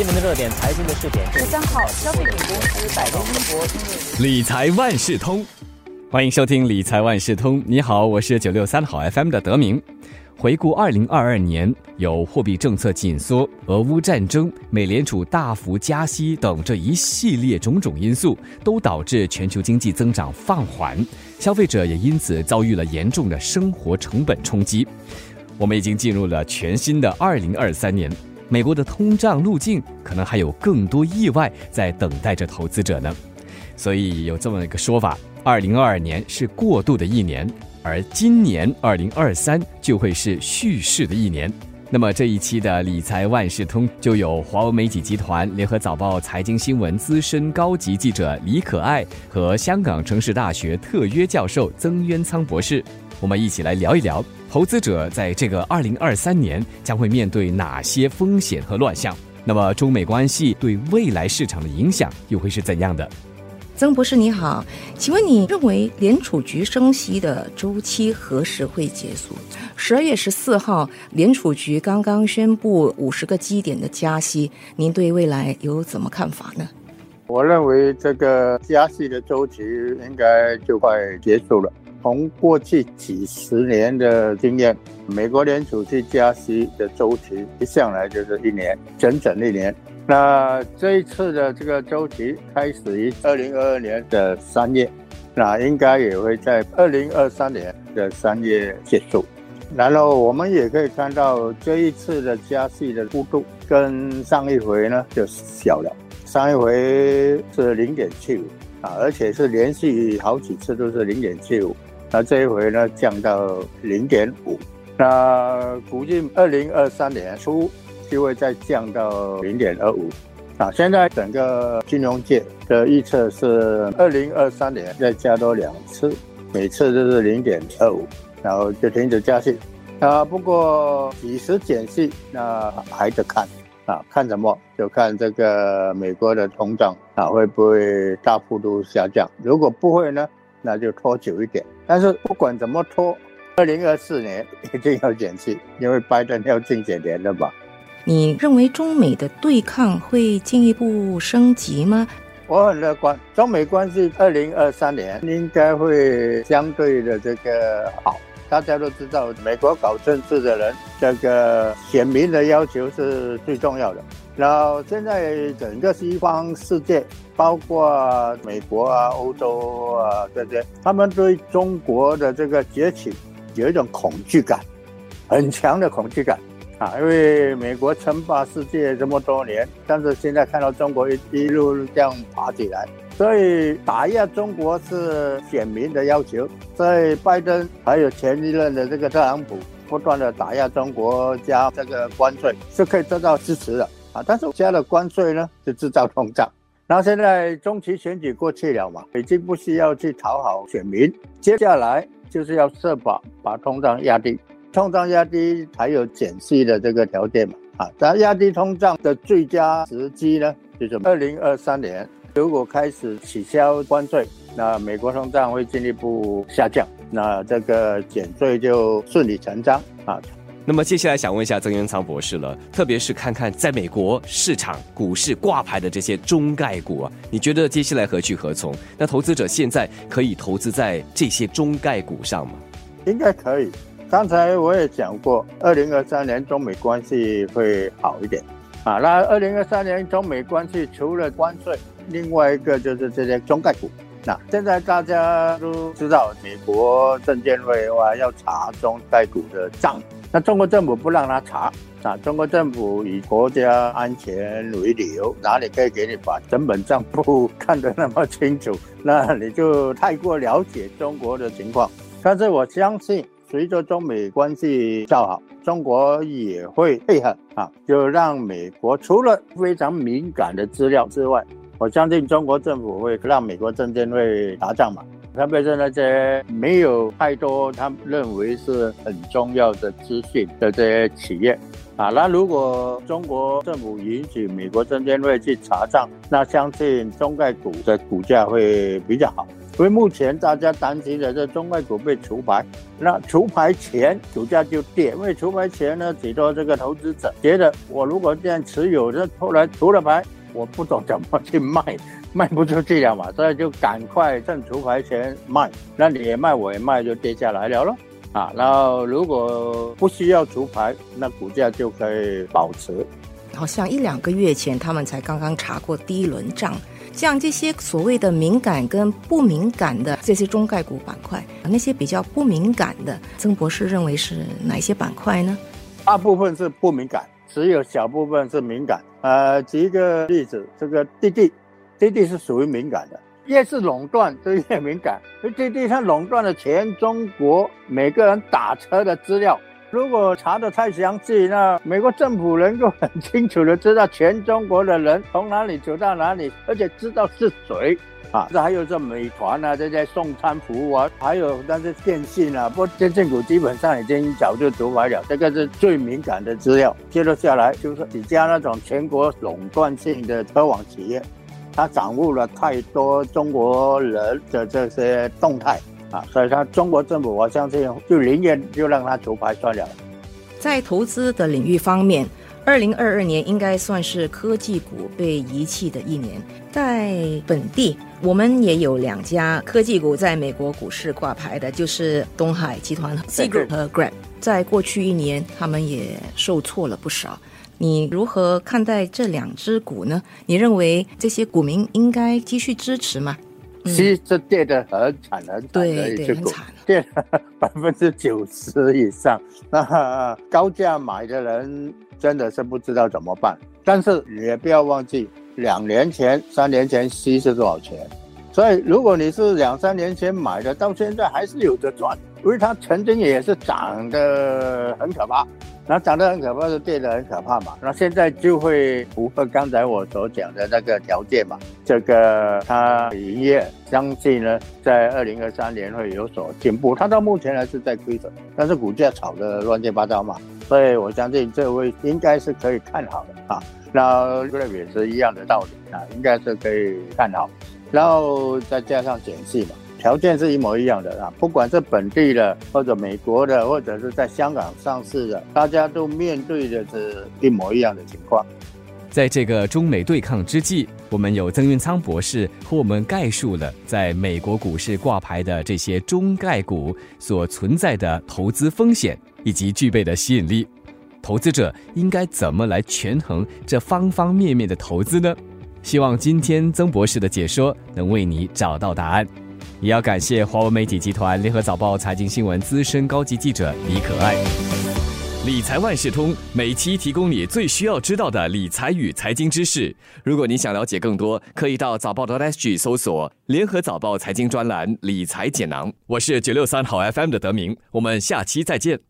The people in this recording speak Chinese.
新闻的热点，财经的试点。十三号，消费品公司百威英博理财万事通，欢迎收听理财万事通。你好，我是九六三好 FM 的德明。回顾二零二二年，有货币政策紧缩、俄乌战争、美联储大幅加息等这一系列种种因素，都导致全球经济增长放缓，消费者也因此遭遇了严重的生活成本冲击。我们已经进入了全新的二零二三年，美国的通胀路径可能还有更多意外在等待着投资者呢。所以有这么一个说法：二零二二年是过渡的一年。而今年二零二三就会是蓄势的一年。那么这一期的理财万事通就有华为媒体集团联合早报财经新闻资深高级记者李可爱和香港城市大学特约教授曾渊仓博士，我们一起来聊一聊投资者在这个二零二三年将会面对哪些风险和乱象。那么中美关系对未来市场的影响又会是怎样的？曾博士你好，请问你认为联储局升息的周期何时会结束？十二月十四号，联储局刚刚宣布五十个基点的加息，您对未来有怎么看法呢？我认为这个加息的周期应该就快结束了。从过去几十年的经验，美国联储去加息的周期一向来就是一年，整整一年。那这一次的这个周期开始于二零二二年的三月，那应该也会在二零二三年的三月结束。然后我们也可以看到这一次的加息的幅度跟上一回呢就小了，上一回是零点七五啊，而且是连续好几次都是零点七五，那这一回呢降到零点五，那估计二零二三年初。就会再降到零点二五，啊，现在整个金融界的预测是二零二三年再加多两次，每次都是零点二五，然后就停止加息，啊，不过几时减息那还得看，啊，看什么？就看这个美国的通胀啊会不会大幅度下降，如果不会呢，那就拖久一点，但是不管怎么拖，二零二四年 一定要减息，因为拜登要竞选连任嘛。你认为中美的对抗会进一步升级吗？我很乐观，中美关系二零二三年应该会相对的这个好。大家都知道，美国搞政治的人，这个选民的要求是最重要的。然后现在整个西方世界，包括美国啊、欧洲啊这些，他们对中国的这个崛起有一种恐惧感，很强的恐惧感。啊，因为美国称霸世界这么多年，但是现在看到中国一一路这样爬起来，所以打压中国是选民的要求。在拜登还有前一任的这个特朗普不断的打压中国，加这个关税是可以得到支持的啊。但是加了关税呢，就制造通胀。然后现在中期选举过去了嘛，已经不需要去讨好选民，接下来就是要设法把通胀压低。通胀压低才有减息的这个条件嘛？啊，但压低通胀的最佳时机呢，就是二零二三年，如果开始取消关税，那美国通胀会进一步下降，那这个减税就顺理成章啊。那么接下来想问一下曾元仓博士了，特别是看看在美国市场股市挂牌的这些中概股啊，你觉得接下来何去何从？那投资者现在可以投资在这些中概股上吗？应该可以。刚才我也讲过，二零二三年中美关系会好一点，啊，那二零二三年中美关系除了关税，另外一个就是这些中概股。那现在大家都知道，美国证监会话要查中概股的账，那中国政府不让他查，啊，中国政府以国家安全为理由，哪里可以给你把整本账簿看得那么清楚？那你就太过了解中国的情况。但是我相信。随着中美关系较好，中国也会配合啊，就让美国除了非常敏感的资料之外，我相信中国政府会让美国证监会查账嘛，特别是那些没有太多他认为是很重要的资讯的这些企业啊，那如果中国政府允许美国证监会去查账，那相信中概股的股价会比较好。因为目前大家担心的是中概股被除牌，那除牌前股价就跌，因为除牌前呢，许多这个投资者觉得我如果这样持有，这后来除了牌，我不懂怎么去卖，卖不出去了嘛，所以就赶快趁除牌前卖，那你也卖我也卖，就跌下来了咯。啊，然后如果不需要除牌，那股价就可以保持。好像一两个月前，他们才刚刚查过第一轮账。像这些所谓的敏感跟不敏感的这些中概股板块，那些比较不敏感的，曾博士认为是哪些板块呢？大部分是不敏感，只有小部分是敏感。呃，举一个例子，这个滴滴，滴滴是属于敏感的。越是垄断，就越敏感。因为滴滴它垄断了全中国每个人打车的资料。如果查得太详细，那美国政府能够很清楚的知道全中国的人从哪里走到哪里，而且知道是谁啊。这还有这美团啊，这些送餐服务啊，还有那些电信啊，不过电信股基本上已经早就读完了。这个是最敏感的资料。接着下来就是几家那种全国垄断性的车网企业。他掌握了太多中国人的这些动态啊，所以他中国政府我相信就宁愿就让他除牌算了。在投资的领域方面，二零二二年应该算是科技股被遗弃的一年。在本地，我们也有两家科技股在美国股市挂牌的，就是东海集团 C Group 和 Grab。在过去一年，他们也受挫了不少。你如何看待这两只股呢？你认为这些股民应该继续支持吗？其实跌得很惨很惨的一只股，跌了百分之九十以上。那高价买的人真的是不知道怎么办。但是也不要忘记，两年前、三年前 C 是多少钱？所以如果你是两三年前买的，到现在还是有的赚，因为它曾经也是涨得很可怕。那涨得很可怕，就跌得很可怕嘛。那现在就会符合刚才我所讲的那个条件嘛。这个它营业相信呢，在二零二三年会有所进步。它到目前还是在亏损，但是股价炒得乱七八糟嘛，所以我相信这位应该是可以看好的啊。那这也是一样的道理啊，应该是可以看好，然后再加上减息嘛。条件是一模一样的啊，不管是本地的，或者美国的，或者是在香港上市的，大家都面对的是一模一样的情况。在这个中美对抗之际，我们有曾云仓博士和我们概述了在美国股市挂牌的这些中概股所存在的投资风险以及具备的吸引力。投资者应该怎么来权衡这方方面面的投资呢？希望今天曾博士的解说能为你找到答案。也要感谢华为媒体集团联合早报财经新闻资深高级记者李可爱。理财万事通每期提供你最需要知道的理财与财经知识。如果你想了解更多，可以到早报的 APP 搜索“联合早报财经专栏理财简囊”。我是九六三好 FM 的德明，我们下期再见。